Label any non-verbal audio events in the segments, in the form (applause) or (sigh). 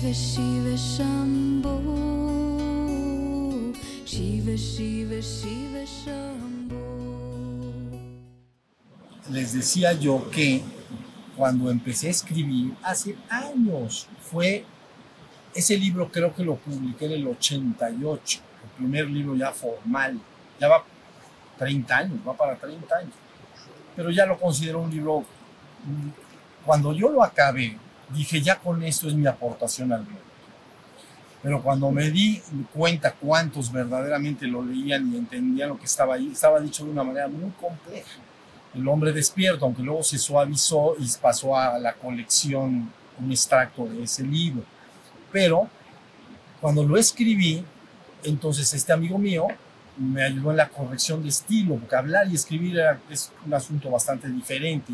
Shiva Shiva Shambho Shiva Shiva Shiva Shambho Les decía yo que cuando empecé a escribir hace años fue ese libro creo que lo publiqué en el 88, el primer libro ya formal, ya va 30 años, va para 30 años, pero ya lo considero un libro, mm, cuando yo lo acabé, dije ya con esto es mi aportación al mundo. Pero cuando me di cuenta cuántos verdaderamente lo leían y entendían lo que estaba ahí, estaba dicho de una manera muy compleja. El hombre despierto, aunque luego se suavizó y pasó a la colección, un extracto de ese libro. Pero cuando lo escribí, entonces este amigo mío me ayudó en la corrección de estilo, porque hablar y escribir es un asunto bastante diferente.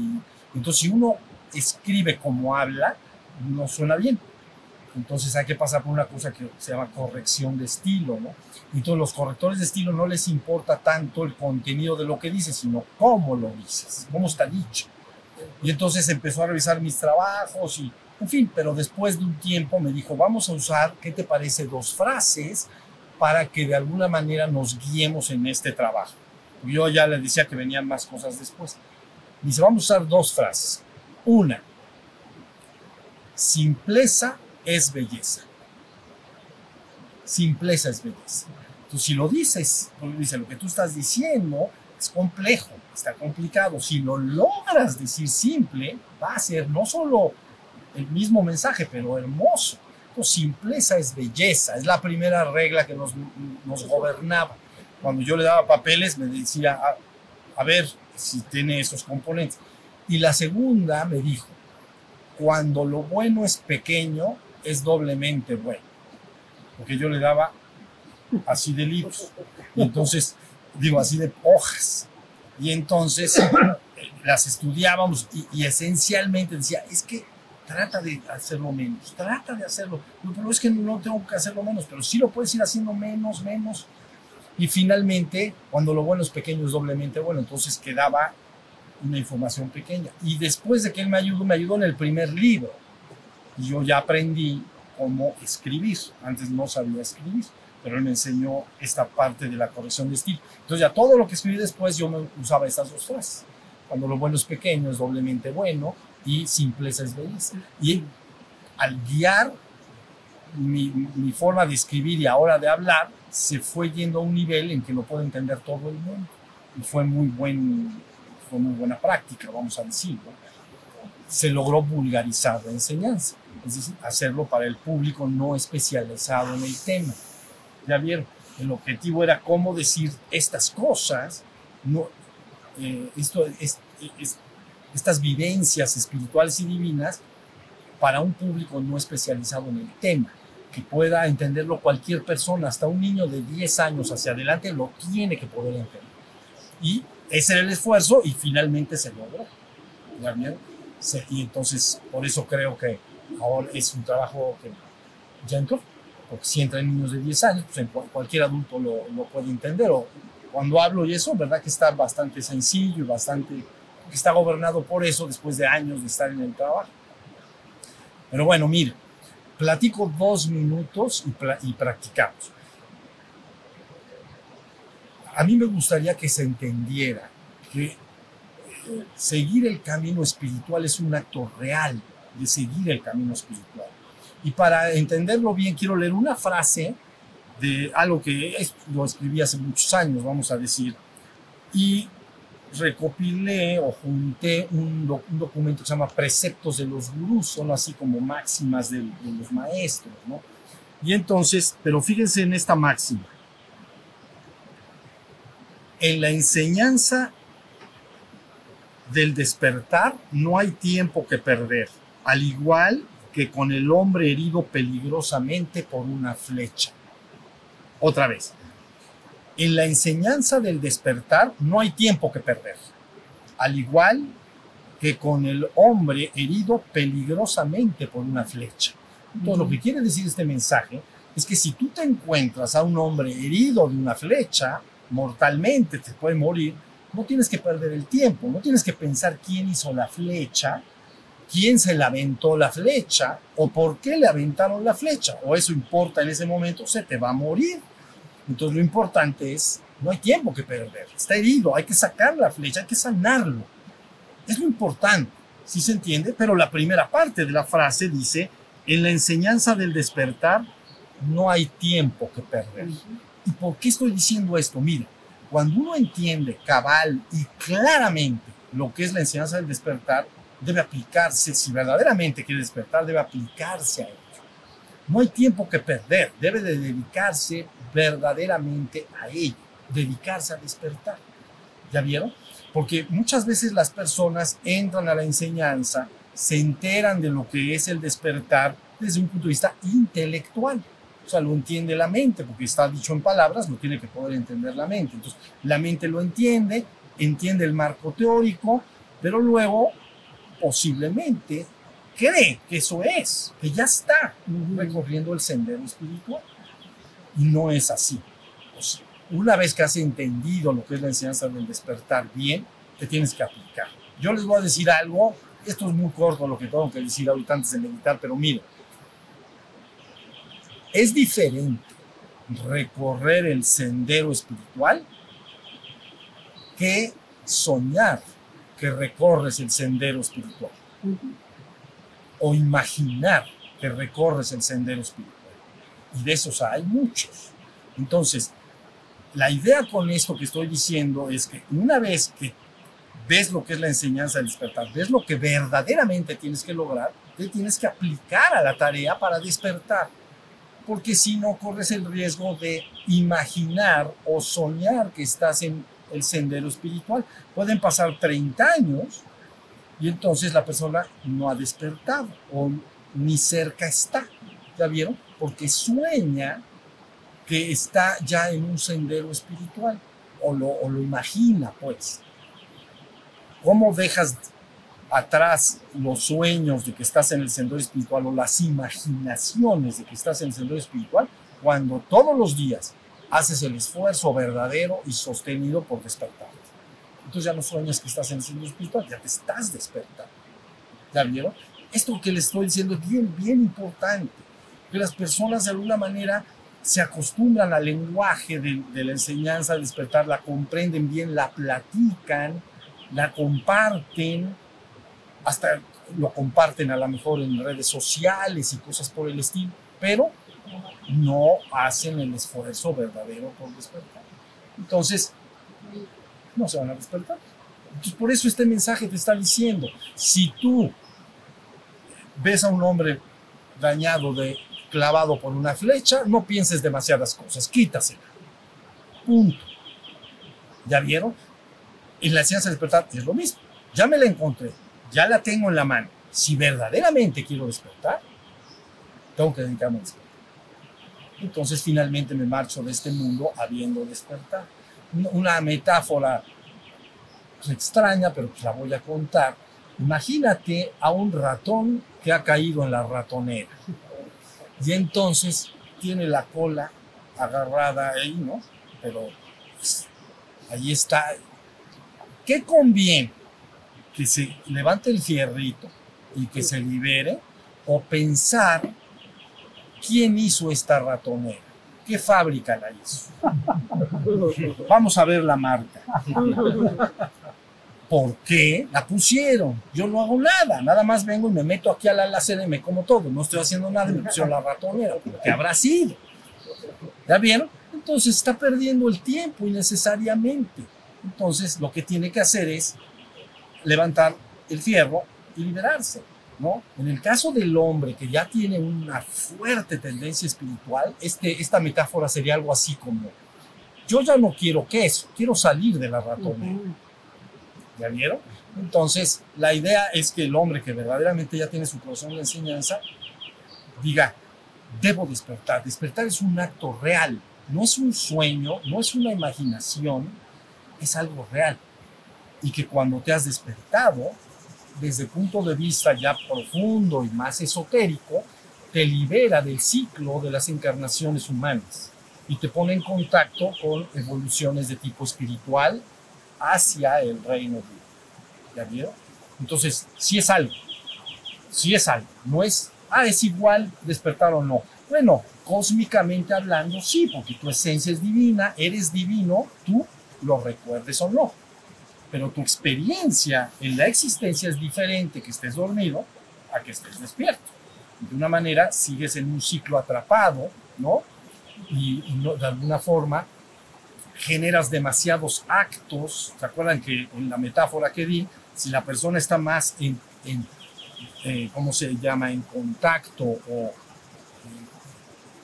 Entonces, si uno escribe como habla, no suena bien. Entonces hay que pasar por una cosa que se llama corrección de estilo, ¿no? Y todos los correctores de estilo no les importa tanto el contenido de lo que dices, sino cómo lo dices, cómo está dicho. Y entonces empezó a revisar mis trabajos y, en fin, pero después de un tiempo me dijo, vamos a usar, ¿qué te parece? Dos frases para que de alguna manera nos guiemos en este trabajo. Yo ya le decía que venían más cosas después. Dice, vamos a usar dos frases. Una, simpleza es belleza. Simpleza es belleza. Entonces, si lo dices, pues, dice, lo que tú estás diciendo es complejo, está complicado. Si lo logras decir simple, va a ser no solo el mismo mensaje, pero hermoso. Simpleza es belleza, es la primera regla que nos, gobernaba. Cuando yo le daba papeles, me decía, a ver si tiene esos componentes. Y la segunda me dijo, cuando lo bueno es pequeño, es doblemente bueno. Porque yo le daba así de libros. Y entonces, digo, así de hojas. Y entonces eh, las estudiábamos y, y esencialmente decía, es que trata de hacerlo menos, trata de hacerlo. Pero es que no tengo que hacerlo menos, pero sí lo puedes ir haciendo menos, menos. Y finalmente, cuando lo bueno es pequeño, es doblemente bueno. Entonces quedaba una información pequeña. Y después de que él me ayudó, me ayudó en el primer libro. Y yo ya aprendí cómo escribir. Antes no sabía escribir, pero él me enseñó esta parte de la corrección de estilo. Entonces ya todo lo que escribí después yo me usaba estas dos frases. Cuando lo bueno es pequeño, es doblemente bueno y simpleza es belleza. Y al guiar mi, mi forma de escribir y ahora de hablar, se fue yendo a un nivel en que lo puede entender todo el mundo. Y fue muy, buen, fue muy buena práctica, vamos a decirlo. Se logró vulgarizar la enseñanza, es decir, hacerlo para el público no especializado en el tema. Ya vieron, el objetivo era cómo decir estas cosas, no, eh, esto, es, es, estas vivencias espirituales y divinas para un público no especializado en el tema, que pueda entenderlo cualquier persona, hasta un niño de 10 años hacia adelante lo tiene que poder entender. Y ese era el esfuerzo y finalmente se logró. Y entonces, por eso creo que ahora es un trabajo que ya entró, porque si entran niños de 10 años, pues cualquier adulto lo, puede entender. O cuando hablo y eso, verdad que está bastante sencillo y bastante, está gobernado por eso después de años de estar en el trabajo. Pero bueno, mire, platico dos minutos y practicamos. A mí me gustaría que se entendiera que eh, seguir el camino espiritual es un acto real de seguir el camino espiritual. Y para entenderlo bien, quiero leer una frase de algo que es- lo escribí hace muchos años, vamos a decir, y recopilé o junté un, doc- un documento que se llama Preceptos de los Gurús, son así como máximas de, de los maestros, ¿no? Y entonces, pero fíjense en esta máxima. En la enseñanza del despertar no hay tiempo que perder, al igual que con el hombre herido peligrosamente por una flecha. Otra vez, en la enseñanza del despertar no hay tiempo que perder, al igual que con el hombre herido peligrosamente por una flecha. Entonces, lo que quiere decir este mensaje es que si tú te encuentras a un hombre herido de una flecha, mortalmente te puede morir, no tienes que perder el tiempo, no tienes que pensar quién hizo la flecha, quién se le aventó la flecha o por qué le aventaron la flecha, o eso importa en ese momento, se te va a morir. Entonces lo importante es, no hay tiempo que perder, está herido, hay que sacar la flecha, hay que sanarlo. Es lo importante, si se entiende, pero la primera parte de la frase dice, en la enseñanza del despertar no hay tiempo que perder. ¿Y por qué estoy diciendo esto? Mira, cuando uno entiende cabal y claramente lo que es la enseñanza del despertar, debe aplicarse, si verdaderamente quiere despertar, debe aplicarse a ello. No hay tiempo que perder, debe de dedicarse verdaderamente a ello, dedicarse a despertar. ¿Ya vieron? Porque muchas veces las personas entran a la enseñanza, se enteran de lo que es el despertar desde un punto de vista intelectual. O sea, lo entiende la mente, porque está dicho en palabras, lo tiene que poder entender la mente. Entonces, la mente lo entiende, entiende el marco teórico, pero luego posiblemente cree que eso es, que ya está recorriendo el sendero espiritual. Y no es así. una vez que has entendido lo que es la enseñanza del despertar bien, te tienes que aplicar. Yo les voy a decir algo, esto es muy corto lo que tengo que decir ahorita antes de meditar, pero mire, es diferente recorrer el sendero espiritual que soñar que recorres el sendero espiritual. O imaginar que recorres el sendero espiritual. Y de esos hay muchos. Entonces, la idea con esto que estoy diciendo es que una vez que ves lo que es la enseñanza del despertar, ves lo que verdaderamente tienes que lograr, te tienes que aplicar a la tarea para despertar. Porque si no, corres el riesgo de imaginar o soñar que estás en el sendero espiritual. Pueden pasar 30 años y entonces la persona no ha despertado o ni cerca está. ¿Ya vieron? Porque sueña que está ya en un sendero espiritual o lo, o lo imagina, pues. ¿Cómo dejas atrás los sueños de que estás en el sendero espiritual o las imaginaciones de que estás en el sendero espiritual cuando todos los días haces el esfuerzo verdadero y sostenido por despertar. Entonces ya no sueñas que estás en el sendero espiritual, ya te estás despertando. ¿Ya vieron? Esto que les estoy diciendo es bien, bien importante, que las personas de alguna manera se acostumbran al lenguaje de, de la enseñanza de despertar, la comprenden bien, la platican, la comparten, hasta lo comparten a lo mejor en redes sociales y cosas por el estilo, pero no hacen el esfuerzo verdadero por despertar. Entonces, no se van a despertar. Entonces, por eso este mensaje te está diciendo, si tú ves a un hombre dañado, de, clavado por una flecha, no pienses demasiadas cosas, quítasela. Punto. ¿Ya vieron? En la ciencia de despertar es lo mismo. Ya me la encontré, ya la tengo en la mano. Si verdaderamente quiero despertar, tengo que dedicarme a despertar. Entonces finalmente me marcho de este mundo habiendo despertado. Una metáfora extraña, pero la voy a contar. Imagínate a un ratón que ha caído en la ratonera y entonces tiene la cola agarrada ahí, ¿no? Pero pues, ahí está. ¿Qué conviene? Que se levante el fierrito y que se libere o pensar ¿Quién hizo esta ratonera? ¿Qué fábrica la hizo? (laughs) Vamos a ver la marca. ¿Por qué la pusieron? Yo no hago nada, nada más vengo y me meto aquí a la alacena y me como todo. No estoy haciendo nada y me pusieron la ratonera. ¿Qué habrá sido? ¿Ya vieron? Entonces está perdiendo el tiempo innecesariamente. Entonces lo que tiene que hacer es levantar el fierro y liberarse. ¿no? En el caso del hombre que ya tiene una fuerte tendencia espiritual, este, esta metáfora sería algo así como, yo ya no quiero queso, quiero salir de la ratonera. ¿Ya vieron? Entonces, la idea es que el hombre que verdaderamente ya tiene su corazón de enseñanza, diga, debo despertar. Despertar es un acto real, no es un sueño, no es una imaginación, es algo real. Y que cuando te has despertado, desde el punto de vista ya profundo y más esotérico, te libera del ciclo de las encarnaciones humanas y te pone en contacto con evoluciones de tipo espiritual hacia el reino de Dios. ¿Ya vieron? Entonces, si es algo. sí es algo, no es, ah, es igual despertar o no. Bueno, cósmicamente hablando, sí, porque tu esencia es divina, eres divino, tú lo recuerdes o no. Pero tu experiencia en la existencia es diferente que estés dormido a que estés despierto. De una manera sigues en un ciclo atrapado, ¿no? Y, de alguna forma generas demasiados actos. ¿Se acuerdan que en la metáfora que di, si la persona está más en, en eh, ¿cómo se llama?, en contacto o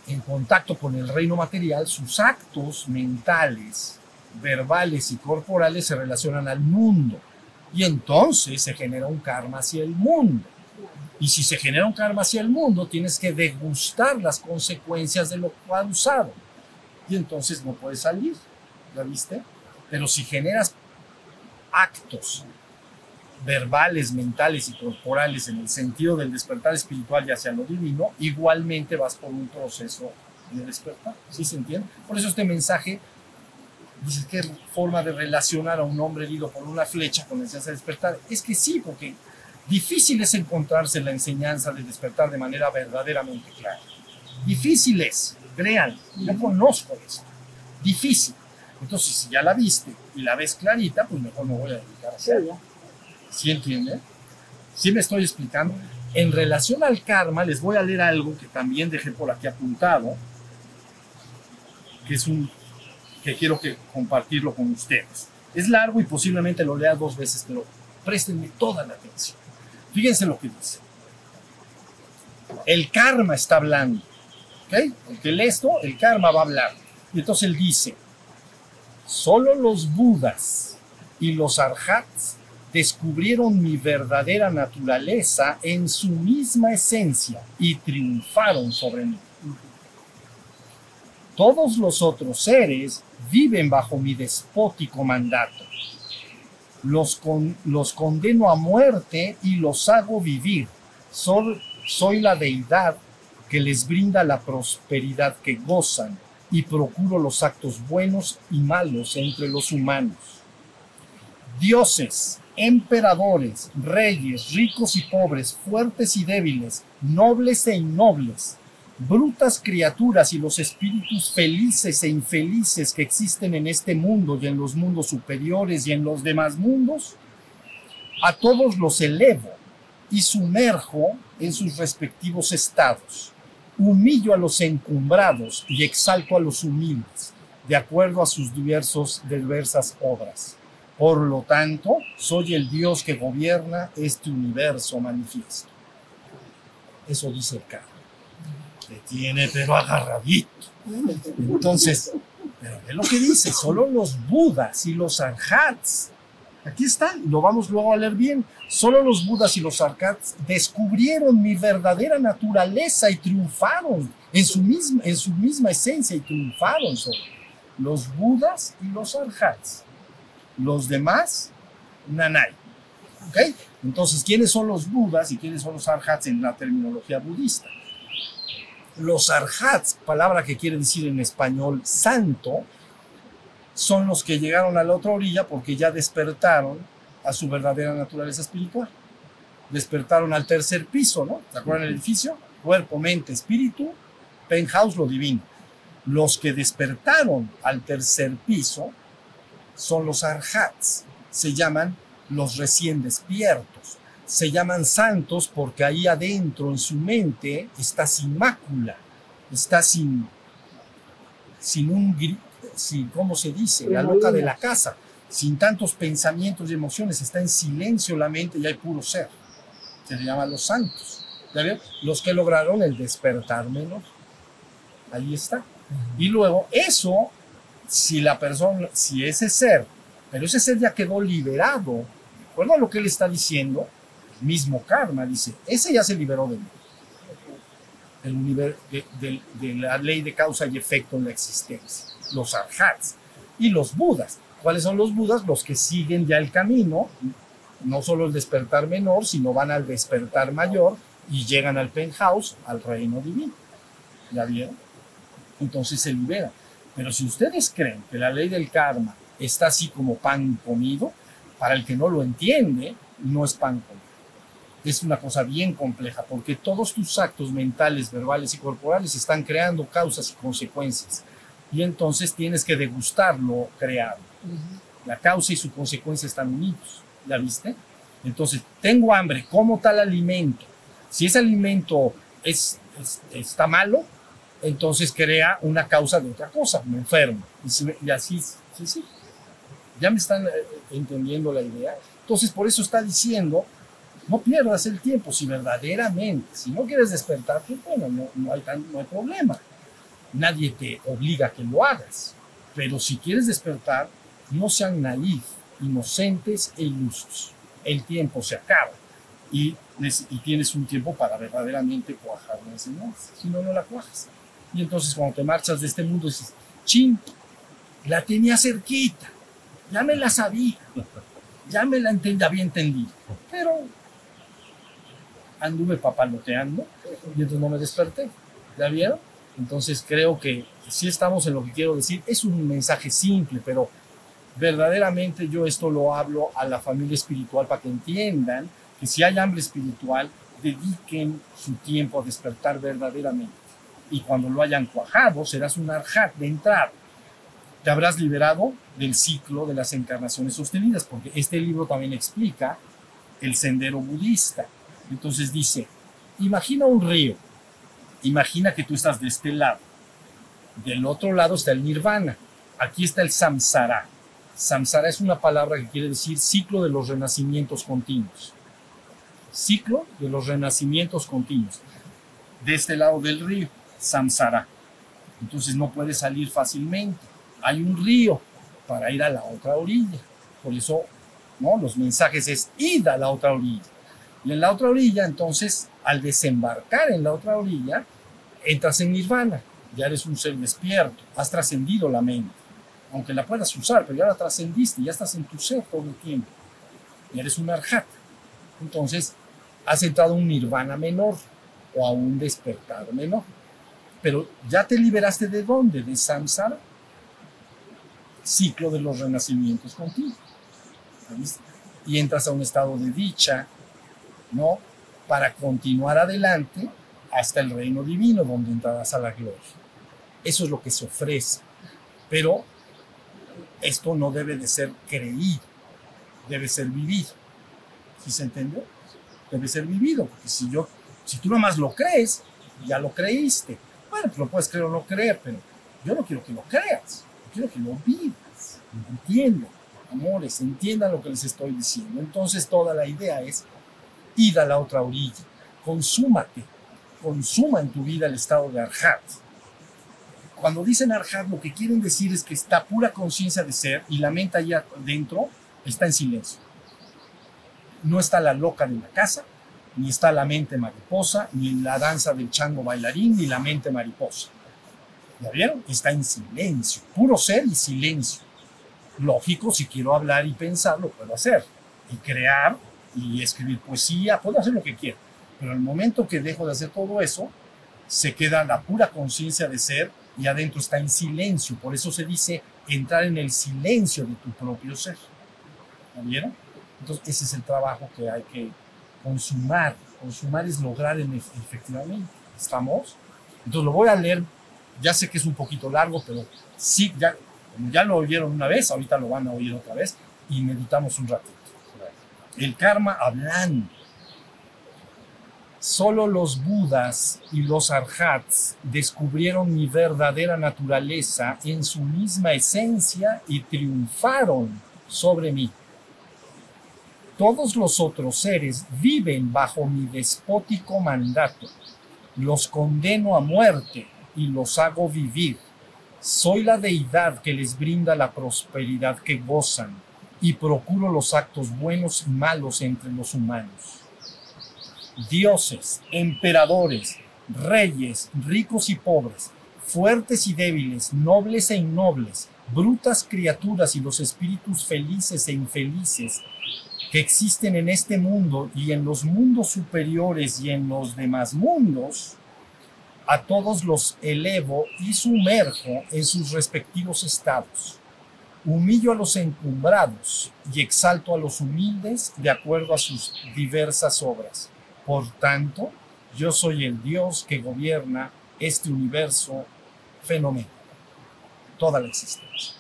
en contacto con el reino material, sus actos mentales, verbales y corporales se relacionan al mundo. Y entonces se genera un karma hacia el mundo. Y si se genera un karma hacia el mundo, tienes que degustar las consecuencias de lo causado. Y entonces no puedes salir. ¿Ya viste? Pero si generas actos verbales, mentales y corporales en el sentido del despertar espiritual y hacia lo divino, igualmente vas por un proceso de despertar. ¿Sí se entiende? Por eso este mensaje dice qué forma de relacionar a un hombre herido por una flecha con el de despertar. Es que sí, porque difícil es encontrarse la enseñanza de despertar de manera verdaderamente clara. Difícil es, crean, yo conozco eso. Difícil. Entonces, si ya la viste y la ves clarita, pues mejor me voy a dedicar a hacerlo. ¿Sí entiende? ¿Sí me estoy explicando? En relación al karma, les voy a leer algo que también dejé por aquí apuntado, que es un que quiero que compartirlo con ustedes. Es largo y posiblemente lo lea dos veces, pero préstenme toda la atención. Fíjense lo que dice. El karma está hablando. ¿Ok? El que lee esto, el karma va a hablar. Y entonces él dice, solo los budas y los arhats descubrieron mi verdadera naturaleza en su misma esencia y triunfaron sobre mí. Todos los otros seres viven bajo mi despótico mandato. Los, con, los condeno a muerte y los hago vivir. Soy la deidad que les brinda la prosperidad que gozan y procuro los actos buenos y malos entre los humanos. Dioses, emperadores, reyes, ricos y pobres, fuertes y débiles, nobles e innobles, brutas criaturas y los espíritus felices e infelices que existen en este mundo y en los mundos superiores y en los demás mundos, a todos los elevo y sumerjo en sus respectivos estados. Humillo a los encumbrados y exalto a los humildes, de acuerdo a sus diversos, diversas obras. Por lo tanto, soy el Dios que gobierna este universo manifiesto. Eso dice el. Tiene pero agarradito. Entonces, pero ve lo que dice, solo los budas y los arhats, aquí está, lo vamos luego a leer bien, solo los budas y los arhats descubrieron mi verdadera naturaleza y triunfaron en su misma, en su misma esencia y triunfaron sobre los budas y los arhats. Los demás, nanay. ¿Ok? Entonces, ¿quiénes son los budas y quiénes son los arhats en la terminología budista? Los arhats, palabra que quiere decir en español santo, son los que llegaron a la otra orilla porque ya despertaron a su verdadera naturaleza espiritual. Despertaron al tercer piso, ¿no? ¿Se acuerdan el edificio? Cuerpo, mente, espíritu, penthouse, lo divino. Los que despertaron al tercer piso son los arhats, se llaman los recién despiertos. Se llaman santos porque ahí adentro en su mente está sin mácula, está sin, sin un, sin, ¿cómo se dice? La loca de la casa, sin tantos pensamientos y emociones, está en silencio la mente y hay puro ser. Se le llaman los santos. ¿Ya ven? Los que lograron el despertar menos. Ahí está. Y luego eso si la persona, si ese ser, pero ese ser ya quedó liberado, ¿de acuerdo a lo que él está diciendo? Mismo karma dice, ese ya se liberó de, el de, de, de la ley de causa y efecto en la existencia, los arhats y los budas. ¿Cuáles son los budas? Los que siguen ya el camino, no solo el despertar menor, sino van al despertar mayor y llegan al penthouse, al reino divino. ¿Ya vieron? Entonces se liberan. Pero si ustedes creen que la ley del karma está así como pan comido, para el que no lo entiende, no es pan comido. Es una cosa bien compleja, porque todos tus actos mentales, verbales y corporales están creando causas y consecuencias. Y entonces tienes que degustar lo creado. La causa y su consecuencia están unidos. ¿Ya viste? Entonces, tengo hambre, como tal alimento. Si ese alimento es, es- está malo, entonces crea una causa de otra cosa, me enfermo. Y, si- y así, sí, sí. Ya me están eh, entendiendo la idea. Entonces, por eso está diciendo, no pierdas el tiempo si verdaderamente, si no quieres despertar, bueno, no, no hay, tan- no hay problema. Nadie te obliga a que lo hagas. Pero si quieres despertar, no sean naif, inocentes e ilusos. El tiempo se acaba y, y tienes un tiempo para verdaderamente cuajar la enseñanza. Si no, no la cuajas. Y entonces cuando te marchas de este mundo dices, chin, la tenía cerquita, ya me la sabía, ya me la entendí, había entendido, pero anduve papaloteando y entonces no me desperté. ¿Ya vieron? Entonces creo que si estamos en lo que quiero decir. Es un mensaje simple, pero verdaderamente yo esto lo hablo a la familia espiritual para que entiendan que si hay hambre espiritual, dediquen su tiempo a despertar verdaderamente. Y cuando lo hayan cuajado, serás un arhat de entrada. Te habrás liberado del ciclo de las encarnaciones sostenidas, porque este libro también explica el sendero budista. Entonces dice, imagina un río, imagina que tú estás de este lado, del otro lado está el nirvana, aquí está el samsara. Samsara es una palabra que quiere decir ciclo de los renacimientos continuos. Ciclo de los renacimientos continuos. De este lado del río, samsara. Entonces no puedes salir fácilmente. Hay un río para ir a la otra orilla. Por eso, ¿no? Los mensajes es id a la otra orilla. Y en la otra orilla, entonces, al desembarcar en la otra orilla, entras en nirvana. Ya eres un ser despierto. Has trascendido la mente. Aunque la puedas usar, pero ya la trascendiste. Ya estás en tu ser todo el tiempo. Y eres un arhat. Entonces, has entrado a un nirvana menor o a un despertar menor. Pero ya te liberaste de dónde? De samsara. Ciclo de los renacimientos continuos. ¿Viste? Y entras a un estado de dicha, ¿no? Para continuar adelante hasta el reino divino, donde entrarás a la gloria. Eso es lo que se ofrece. Pero esto no debe de ser creído, debe ser vivido. ¿Sí se entendió? Debe ser vivido, porque si yo, si tú nomás lo crees, ya lo creíste. Bueno, pues lo puedes creer o no creer, pero yo no quiero que lo creas, yo quiero que lo vivas. Entiendan, amores, entiendan lo que les estoy diciendo. Entonces toda la idea es ir a la otra orilla, consúmate, consuma en tu vida el estado de Arhat. Cuando dicen Arhat, lo que quieren decir es que está pura conciencia de ser y la mente allá adentro está en silencio. No está la loca de la casa, ni está la mente mariposa, ni la danza del chango bailarín, ni la mente mariposa. ¿Ya vieron? Está en silencio, puro ser y silencio. Lógico, si quiero hablar y pensar, lo puedo hacer. Y crear y escribir poesía, puedo hacer lo que quiera. Pero el momento que dejo de hacer todo eso, se queda la pura conciencia de ser y adentro está en silencio. Por eso se dice entrar en el silencio de tu propio ser. ¿Ya vieron? Entonces, ese es el trabajo que hay que consumar. Consumar es lograr en ef- efectivamente. ¿Estamos? Entonces, lo voy a leer. Ya sé que es un poquito largo, pero sí, ya, ya lo oyeron una vez, ahorita lo van a oír otra vez y meditamos un ratito. El karma hablando. Solo los budas y los arhats descubrieron mi verdadera naturaleza en su misma esencia y triunfaron sobre mí. Todos los otros seres viven bajo mi despótico mandato. Los condeno a muerte y los hago vivir. Soy la deidad que les brinda la prosperidad que gozan y procuro los actos buenos y malos entre los humanos dioses, emperadores, reyes, ricos y pobres, fuertes y débiles, nobles e innobles, brutas criaturas y los espíritus felices e infelices que existen en este mundo y en los mundos superiores y en los demás mundos, a todos los elevo y sumerjo en sus respectivos estados. Humillo a los encumbrados y exalto a los humildes de acuerdo a sus diversas obras Por tanto, yo soy el Dios que gobierna este universo fenómeno, toda la existencia.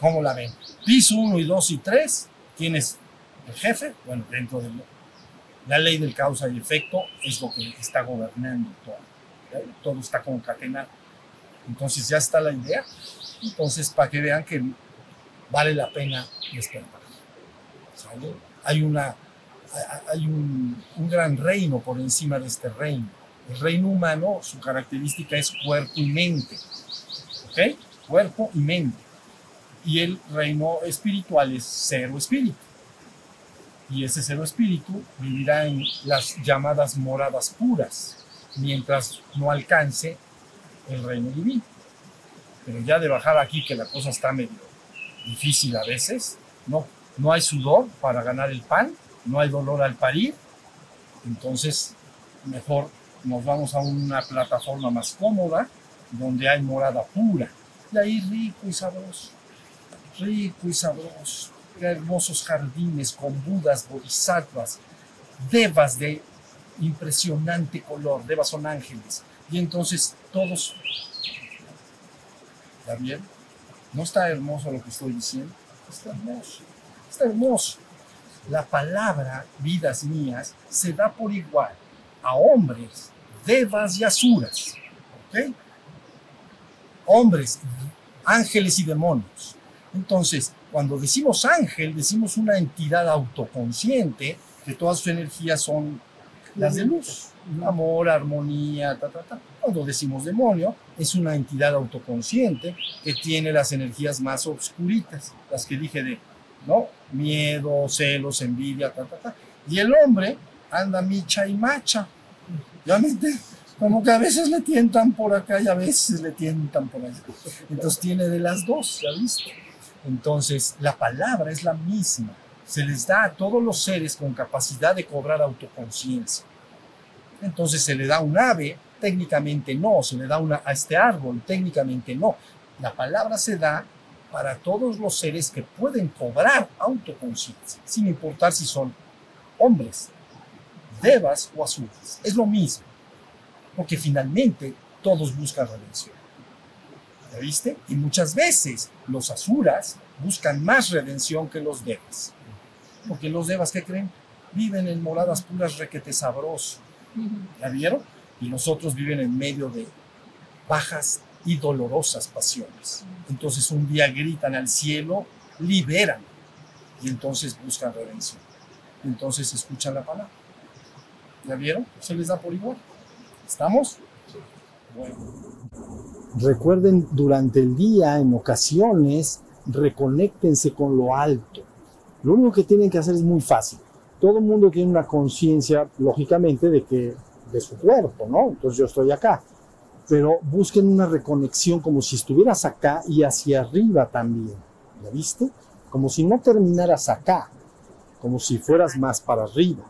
¿Cómo la ven? Piso 1 y 2 y 3, ¿quién es el jefe? Bueno, dentro de la ley del causa y efecto es lo que está gobernando todo. ¿eh? Todo está concatenado. Entonces ya está la idea. Entonces, para que vean que vale la pena despertar. Hay, una, hay un, un gran reino por encima de este reino. El reino humano, su característica es cuerpo y mente. ¿Ok? Cuerpo y mente. Y el reino espiritual es cero espíritu. Y ese cero espíritu vivirá en las llamadas moradas puras, mientras no alcance el reino divino. Pero ya de bajar aquí, que la cosa está medio difícil a veces, no, no hay sudor para ganar el pan, no hay dolor al parir, entonces mejor nos vamos a una plataforma más cómoda, donde hay morada pura, y ahí rico y sabroso, rico y sabroso, hermosos jardines con budas, bodhisattvas, devas de impresionante color, devas son ángeles, y entonces todos, ¿está? ¿No está hermoso lo que estoy diciendo? Está hermoso, está hermoso. La palabra vidas mías se da por igual a hombres, devas y asuras. ¿Ok? Hombres, ángeles y demonios. Entonces, cuando decimos ángel, decimos una entidad autoconsciente que todas sus energías son las de luz. Amor, armonía, ta, ta, ta. Cuando decimos demonio, es una entidad autoconsciente que tiene las energías más oscuritas, las que dije de, ¿no? Miedo, celos, envidia, ta, ta, ta. Y el hombre anda micha y macha. ¿Ya me? Como que a veces le tientan por acá y a veces le tientan por allá. Entonces tiene de las dos, ¿ya viste? Entonces la palabra es la misma. Se les da a todos los seres con capacidad de cobrar autoconciencia. Entonces se le da un ave, técnicamente no, se le da una, a este árbol, técnicamente no. La palabra se da para todos los seres que pueden cobrar autoconciencia, sin importar si son hombres, devas o azules. Es lo mismo, porque finalmente todos buscan redención. ¿Ya viste? Y muchas veces los asuras buscan más redención que los devas. Porque los devas, ¿qué creen? Viven en moradas puras requete sabroso. ¿Ya vieron? Y los otros viven en medio de bajas y dolorosas pasiones. Entonces un día gritan al cielo, liberan. Y entonces buscan redención. Entonces escuchan la palabra. ¿Ya vieron? Se les da por igual. ¿Estamos? Bueno. Recuerden durante el día, en ocasiones, reconéctense con lo alto. Lo único que tienen que hacer es muy fácil. Todo el mundo tiene una conciencia, lógicamente, de que de su cuerpo, ¿no? Entonces yo estoy acá. Pero busquen una reconexión como si estuvieras acá y hacia arriba también. ¿Ya viste? Como si no terminaras acá, como si fueras más para arriba.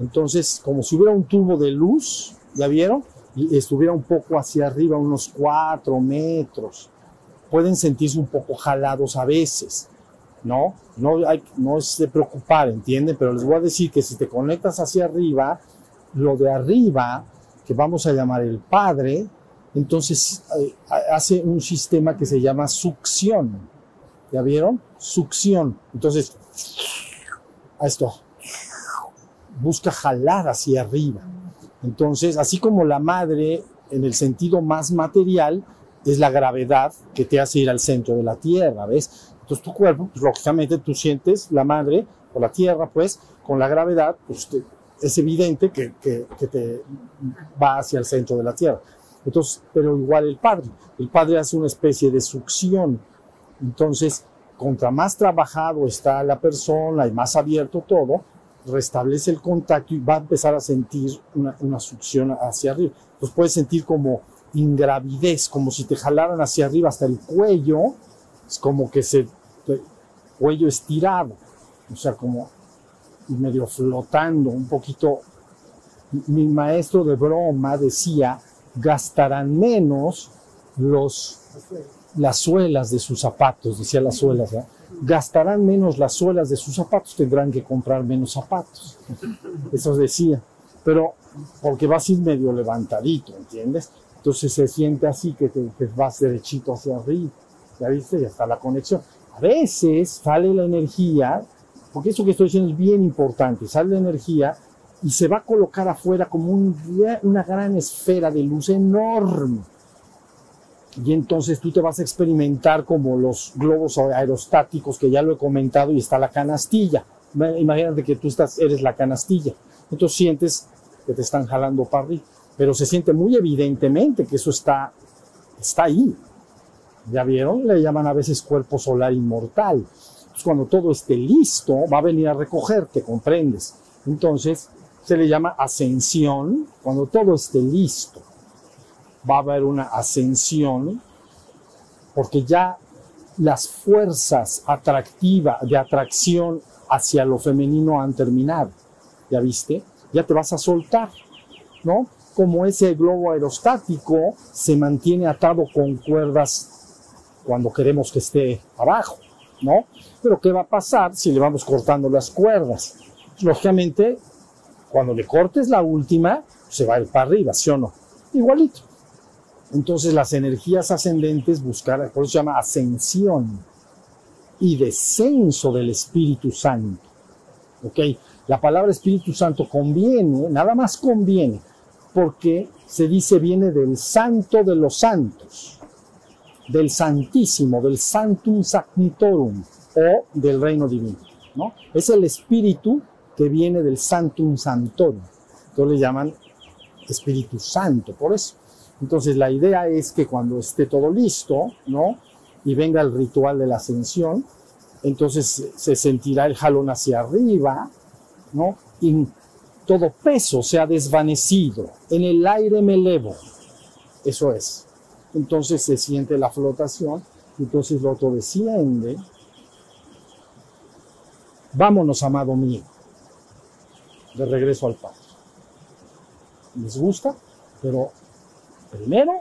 Entonces, como si hubiera un tubo de luz, ¿ya vieron? Y estuviera un poco hacia arriba, unos cuatro metros. Pueden sentirse un poco jalados a veces, ¿no? No, hay, no es de preocupar, ¿entienden? Pero les voy a decir que si te conectas hacia arriba, lo de arriba, que vamos a llamar el Padre, entonces eh, hace un sistema que se llama succión. ¿Ya vieron? Succión. Entonces, a esto, busca jalar hacia arriba. Entonces, así como la madre, en el sentido más material, es la gravedad que te hace ir al centro de la Tierra, ¿ves? Entonces tu cuerpo, pues, lógicamente tú sientes la madre o la Tierra, pues, con la gravedad, pues te, es evidente que, que, que, te va hacia el centro de la Tierra. Entonces, pero igual el Padre. El Padre hace una especie de succión. Entonces, contra más trabajado está la persona y más abierto todo, restablece el contacto y va a empezar a sentir una, una succión hacia arriba. Entonces puedes sentir como ingravidez, como si te jalaran hacia arriba hasta el cuello, es como que se cuello estirado, o sea, como medio flotando, un poquito. Mi maestro de broma decía, gastarán menos los, las suelas de sus zapatos, decía las suelas, ¿eh? gastarán menos las suelas de sus zapatos, tendrán que comprar menos zapatos. Eso decía. pero porque vas a ir medio levantadito, ¿entiendes? Entonces se siente así que te, te vas derechito hacia arriba, ¿ya viste? Ya está la conexión. A veces sale la energía, porque eso que estoy diciendo es bien importante, sale la energía y se va a colocar afuera como un- una gran esfera de luz enorme. Y entonces tú te vas a experimentar como los globos aerostáticos, que ya lo he comentado, y está la canastilla. Ima- Imagínate que tú eres la canastilla. Entonces sientes que te están jalando para arriba. Pero se siente muy evidentemente que eso está, está ahí. ¿Ya vieron? Le llaman a veces cuerpo solar inmortal. Cuando todo esté listo, va a venir a recogerte, comprendes. Entonces, se le llama ascensión. Cuando todo esté listo, va a haber una ascensión, porque ya las fuerzas atractivas, de atracción hacia lo femenino han terminado. ¿Ya viste? Ya te vas a soltar, ¿no? Como ese globo aerostático se mantiene atado con cuerdas cuando queremos que esté abajo, ¿no? Pero ¿qué va a pasar si le vamos cortando las cuerdas? Lógicamente, cuando le cortes la última, se va a ir para arriba, ¿sí o no? Igualito. Entonces las energías ascendentes buscar, por eso se llama ascensión y descenso del Espíritu Santo. ¿Ok? La palabra Espíritu Santo conviene, nada más conviene, porque se dice viene del santo de los santos, del santísimo, del santum sanctorum o del reino divino. ¿no? Es el Espíritu que viene del santum sanctorum. Entonces le llaman Espíritu Santo, por eso. Entonces la idea es que cuando esté todo listo, ¿no? Y venga el ritual de la ascensión, entonces se sentirá el jalón hacia arriba, ¿no? Y todo peso se ha desvanecido. En el aire me elevo. Eso es. Entonces se siente la flotación, entonces lo otro desciende. Vámonos, amado mío, de regreso al Padre. ¿Les gusta? Pero primero,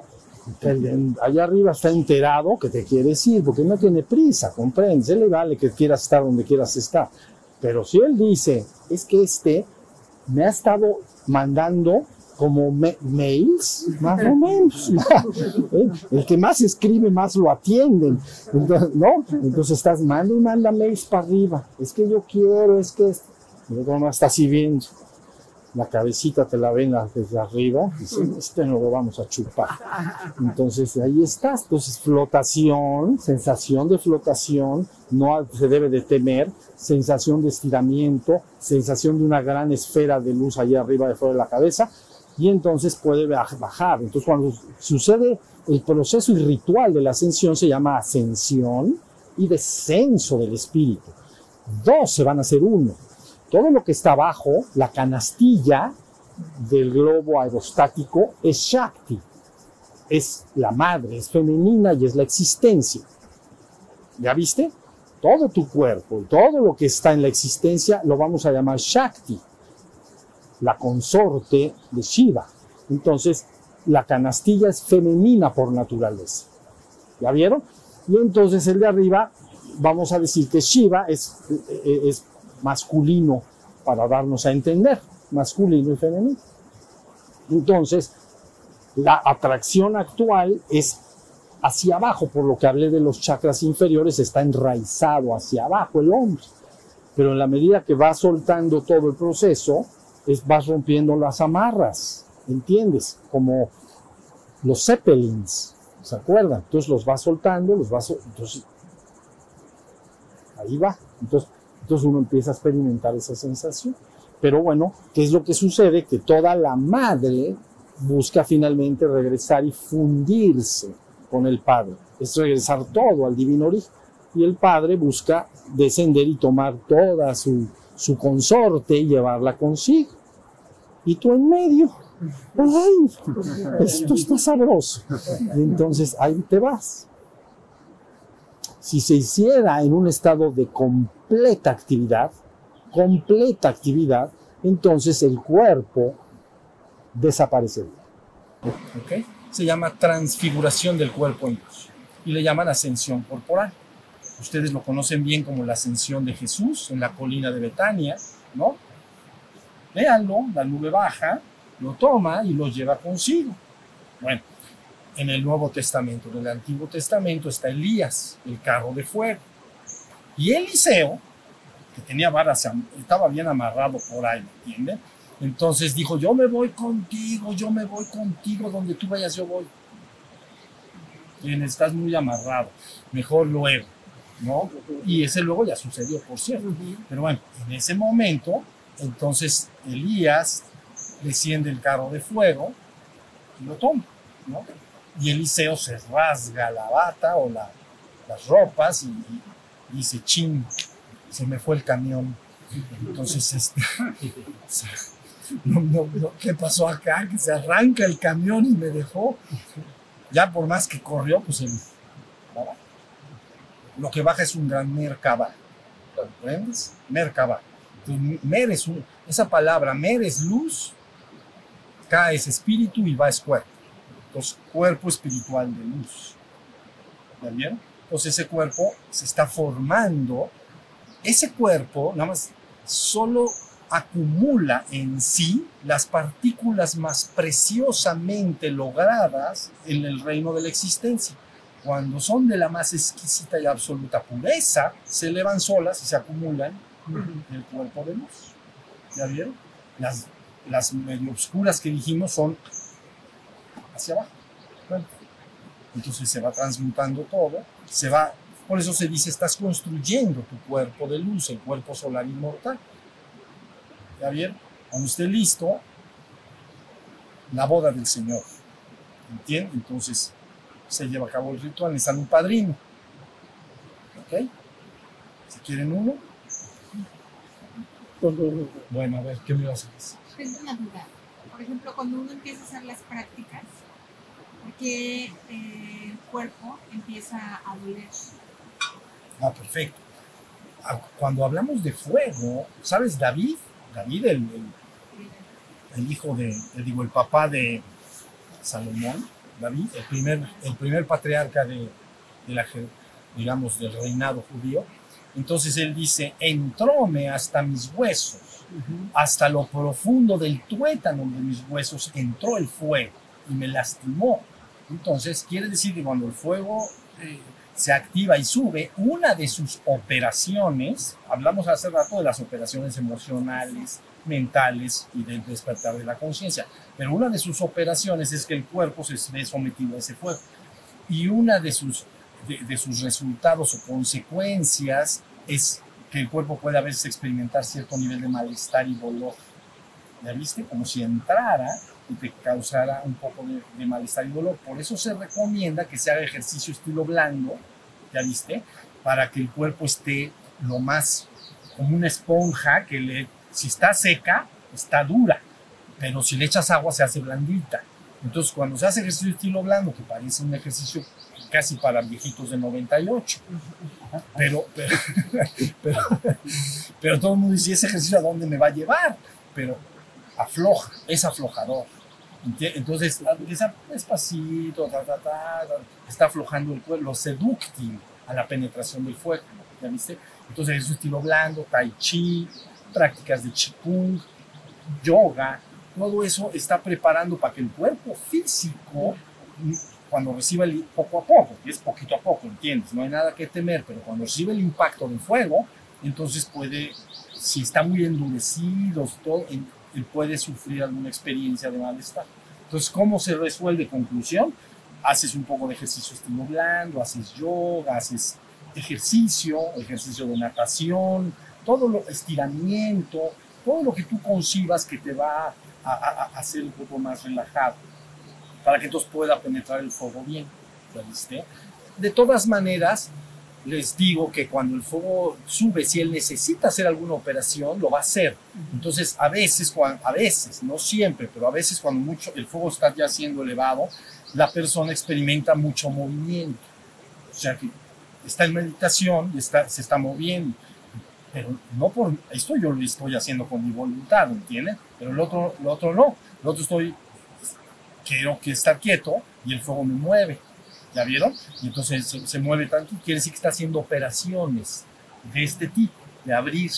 el allá arriba está enterado que te quieres ir, porque no tiene prisa, comprendes, él le vale que quieras estar donde quieras estar. Pero si él dice, es que este me ha estado mandando como mails, más o menos. (laughs) ¿eh? El que más escribe, más lo atienden. Entonces, ¿no? Entonces estás, manda y manda mails para arriba. Es que yo quiero, es que... Y luego no está así viendo la cabecita te la ven desde arriba, dice, este no lo vamos a chupar. Entonces ahí estás, entonces flotación, sensación de flotación, no se debe de temer, sensación de estiramiento, sensación de una gran esfera de luz allá arriba de fuera de la cabeza, y entonces puede baj- bajar. Entonces cuando sucede el proceso y ritual de la ascensión se llama ascensión y descenso del espíritu. Dos se van a hacer uno todo lo que está abajo, la canastilla del globo aerostático, es Shakti. Es la madre, es femenina y es la existencia. ¿Ya viste? Todo tu cuerpo y todo lo que está en la existencia lo vamos a llamar Shakti, la consorte de Shiva. Entonces, la canastilla es femenina por naturaleza. ¿Ya vieron? Y entonces el de arriba, vamos a decir que Shiva es, es masculino para darnos a entender, masculino y femenino. Entonces, la atracción actual es hacia abajo, por lo que hablé de los chakras inferiores, está enraizado hacia abajo el hombre. Pero en la medida que va soltando todo el proceso, es, vas rompiendo las amarras, ¿entiendes? Como los zeppelins, ¿se acuerdan? Entonces los va soltando, los va sol- entonces ahí va. Entonces, entonces uno empieza a experimentar esa sensación. Pero bueno, ¿qué es lo que sucede? Que toda la madre busca finalmente regresar y fundirse con el Padre. Es regresar todo al divino origen. Y el Padre busca descender y tomar toda su, su consorte y llevarla consigo. Y tú en medio. ¡Ay! Esto está sabroso. Y entonces ahí te vas. Si se hiciera en un estado de completa actividad, completa actividad, entonces el cuerpo desaparecería. ¿ok? Se llama transfiguración del cuerpo en luz y le llaman ascensión corporal. Ustedes lo conocen bien como la ascensión de Jesús en la colina de Betania, ¿no? Véanlo, la nube baja, lo toma y lo lleva consigo. Bueno, en el Nuevo Testamento, en el Antiguo Testamento está Elías, el carro de fuego. Y Eliseo, que tenía varas, estaba bien amarrado por ahí, ¿me entienden? Entonces dijo, yo me voy contigo, yo me voy contigo, donde tú vayas yo voy. Bien, estás muy amarrado, mejor luego, ¿no? Y ese luego ya sucedió, por cierto. Pero bueno, en ese momento, entonces Elías desciende el carro de fuego y lo toma, ¿no? Y Eliseo se rasga la bata o la, las ropas y, y dice, ching, se me fue el camión. Entonces, este, (laughs) no, no, no, ¿qué pasó acá? Que se arranca el camión y me dejó. Ya por más que corrió, pues el, lo que baja es un gran mercaba. ¿Comprendes? Mercaba. Mer es un, esa palabra, mer es luz, K es espíritu y va es cuerpo. Entonces, cuerpo espiritual de luz. ¿Ya vieron? Entonces ese cuerpo se está formando. Ese cuerpo, nada más, solo acumula en sí las partículas más preciosamente logradas en el reino de la existencia. Cuando son de la más exquisita y absoluta pureza, se elevan solas y se acumulan en el cuerpo de luz. ¿Ya vieron? Las, medio oscuras que dijimos son hacia abajo. Entonces se va transmutando todo, se va, por eso se dice, estás construyendo tu cuerpo de luz, el cuerpo solar inmortal. ¿Ya bien? Cuando esté listo, la boda del Señor. ¿Entienden? Entonces se lleva a cabo el ritual, necesitan un padrino. ¿Ok? Si quieren uno. Bueno, a ver, ¿qué me vas a decir? Tengo una duda. Por ejemplo, cuando uno empieza a hacer las prácticas, ¿por qué eh, el cuerpo empieza a doler? Ah, perfecto. Ah, Cuando hablamos de fuego, ¿sabes David? David, el, el, el hijo de, digo, el papá de Salomón, David, el primer, el primer patriarca de, de la, digamos, del reinado judío. Entonces él dice, entróme hasta mis huesos, hasta lo profundo del tuétano de mis huesos entró el fuego y me lastimó. Entonces quiere decir que cuando el fuego eh, se activa y sube, una de sus operaciones, hablamos hace rato de las operaciones emocionales, mentales y del despertar de la conciencia, pero una de sus operaciones es que el cuerpo se ve sometido a ese fuego. Y una de sus, de, de sus resultados o consecuencias es que el cuerpo puede a veces experimentar cierto nivel de malestar y dolor. ¿Ya viste? Como si entrara y te causara un poco de, de, malestar y dolor. Por eso se recomienda que se haga ejercicio estilo blando, ¿ya viste? Para que el cuerpo esté lo más como una esponja que le, si está seca, está dura, pero si le echas agua se hace blandita. Entonces, cuando se hace ejercicio estilo blando, que parece un ejercicio casi para viejitos de 98, pero, pero, (laughs) pero, pero todo el mundo dice, ¿ese ejercicio a dónde me va a llevar? Pero afloja, es aflojador. Entonces, empieza despacito, ta, ta, ta, está aflojando el cuerpo, lo seductil a la penetración del fuego, ¿ya viste? Entonces, es un estilo blando, tai chi, prácticas de qigong, yoga, todo eso está preparando para que el cuerpo físico, cuando reciba el poco a poco, que es poquito a poco, ¿entiendes? No hay nada que temer, pero cuando recibe el impacto del fuego, entonces puede, si está muy endurecido, todo, él puede sufrir alguna experiencia de malestar. Entonces, ¿cómo se resuelve? Conclusión, haces un poco de ejercicio estilo blando, haces yoga, haces ejercicio, ejercicio de natación, todo lo estiramiento, todo lo que tú concibas que te va a, a, a hacer un poco más relajado, para que entonces pueda penetrar el fuego bien. ¿Ya viste? De todas maneras, les digo que cuando el fuego sube, si él necesita hacer alguna operación, lo va a hacer. Entonces, a veces, a veces, no siempre, pero a veces cuando mucho, el fuego está ya siendo elevado, la persona experimenta mucho movimiento. O sea que está en meditación y está, se está moviendo. Pero no por esto yo lo estoy haciendo con mi voluntad, ¿entienden? Pero el otro, el otro no. El otro estoy, quiero que estar quieto y el fuego me mueve. ¿Ya vieron? Y entonces se, se, mueve tanto, quiere decir que está haciendo operaciones de este tipo, de abrir.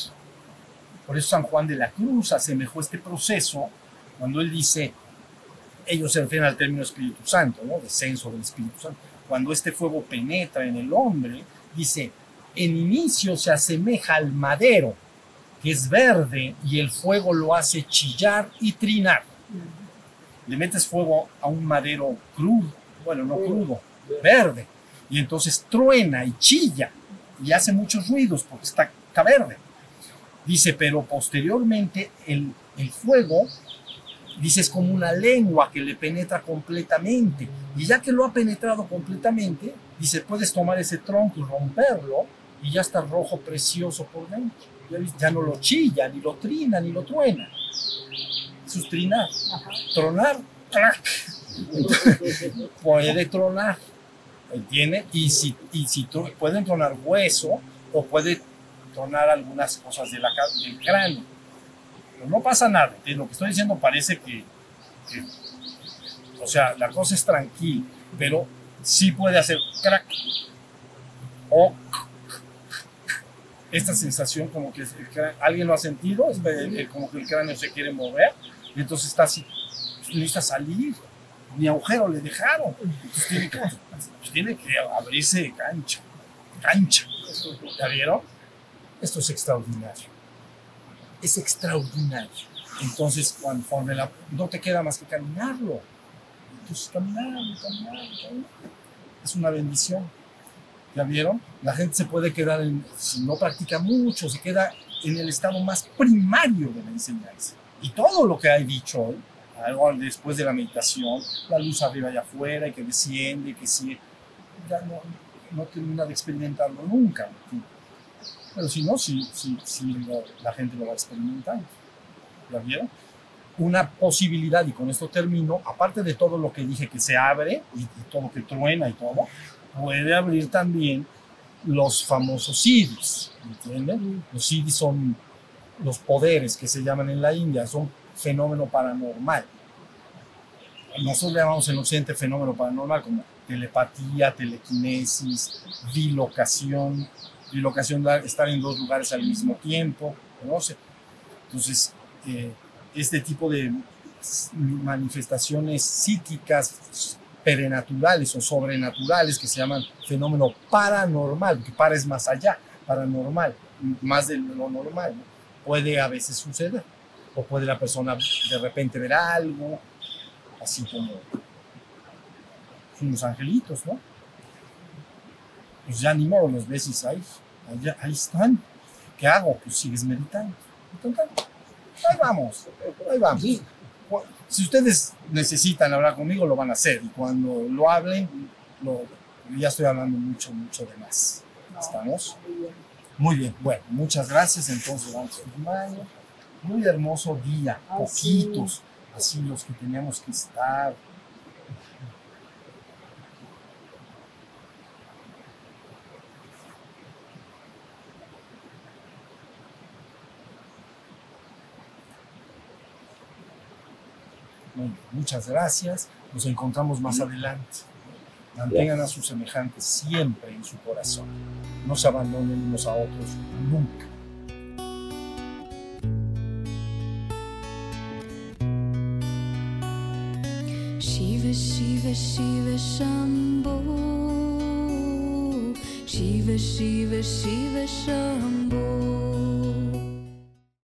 Por eso San Juan de la Cruz asemejó este proceso cuando él dice, ellos se refieren al término Espíritu Santo, ¿no? Descenso del Espíritu Santo. Cuando este fuego penetra en el hombre, dice, en inicio se asemeja al madero, que es verde, y el fuego lo hace chillar y trinar. Le metes fuego a un madero crudo, bueno, no crudo, verde, y entonces truena y chilla y hace muchos ruidos porque está, está verde. Dice, pero posteriormente el, el fuego, dice, es como una lengua que le penetra completamente. Y ya que lo ha penetrado completamente, dice, puedes tomar ese tronco y romperlo y ya está rojo precioso por dentro. Ya, no lo chilla, ni lo trina, ni lo truena. Es trinar. Tronar, ¡crack! (laughs) puede tronar. ¿Entiende? Y si, y si pueden tronar hueso o puede tronar algunas cosas de la, del cráneo. Pero no pasa nada. Lo que estoy diciendo parece que, que- o sea, la cosa es tranquila, pero sí puede hacer crack o esta sensación como que el cráneo- alguien lo ha sentido, es ve- eh, como que el cráneo se quiere mover y entonces está así, necesita salir, ni agujero le dejaron, entonces tiene que, pues tiene que abrirse cancha, cancha, ¿ya vieron? Esto es extraordinario, es extraordinario. Entonces, conforme la, no te queda más que caminarlo, entonces caminar, caminar, caminar, es una bendición. ¿Ya vieron? La gente se puede quedar, en, si no practica mucho, se queda en el estado más primario de la enseñanza. Y todo lo que he dicho hoy, algo después de la meditación, la luz arriba y afuera, y que desciende, y que sigue, ya no, no termina de experimentarlo nunca. Pero si no, sí, sí, sí lo- la gente lo va experimentando. ¿Ya vieron? Una posibilidad, y con esto termino, aparte de todo lo que dije que se abre, y, y todo que truena y todo, puede abrir también los famosos siddhis, ¿entienden? Los siddhis son los poderes que se llaman en la India, son fenómeno paranormal. Nosotros llamamos en Occidente fenómeno paranormal como telepatía, telequinesis, bilocación, bilocación da estar en dos lugares al mismo tiempo, no sé. Entonces, eh, este tipo de manifestaciones psíquicas perenaturales o sobrenaturales que se llaman fenómeno paranormal, porque para es más allá, paranormal, más de lo normal, ¿no? puede a veces suceder. O puede la persona de repente ver algo, así como unos angelitos, ¿no? Pues ya ni modo, los ves y ahí, ahí, ahí están. ¿Qué hago? Pues sigues meditando. Ahí vamos, ahí vamos. Si ustedes necesitan hablar conmigo, lo van a hacer. Y cuando lo hablen, lo, ya estoy hablando mucho, mucho de más. ¿Estamos? Muy bien. Bueno, muchas gracias. Entonces, vamos a mayo. Muy hermoso día. Poquitos. Así los que teníamos que estar. Muchas gracias. Nos encontramos más adelante. Mantengan a sus semejantes siempre en su corazón. No se abandonen unos a otros nunca. Shiva Shiva Shiva Shambho Shiva Shiva Shiva Shambho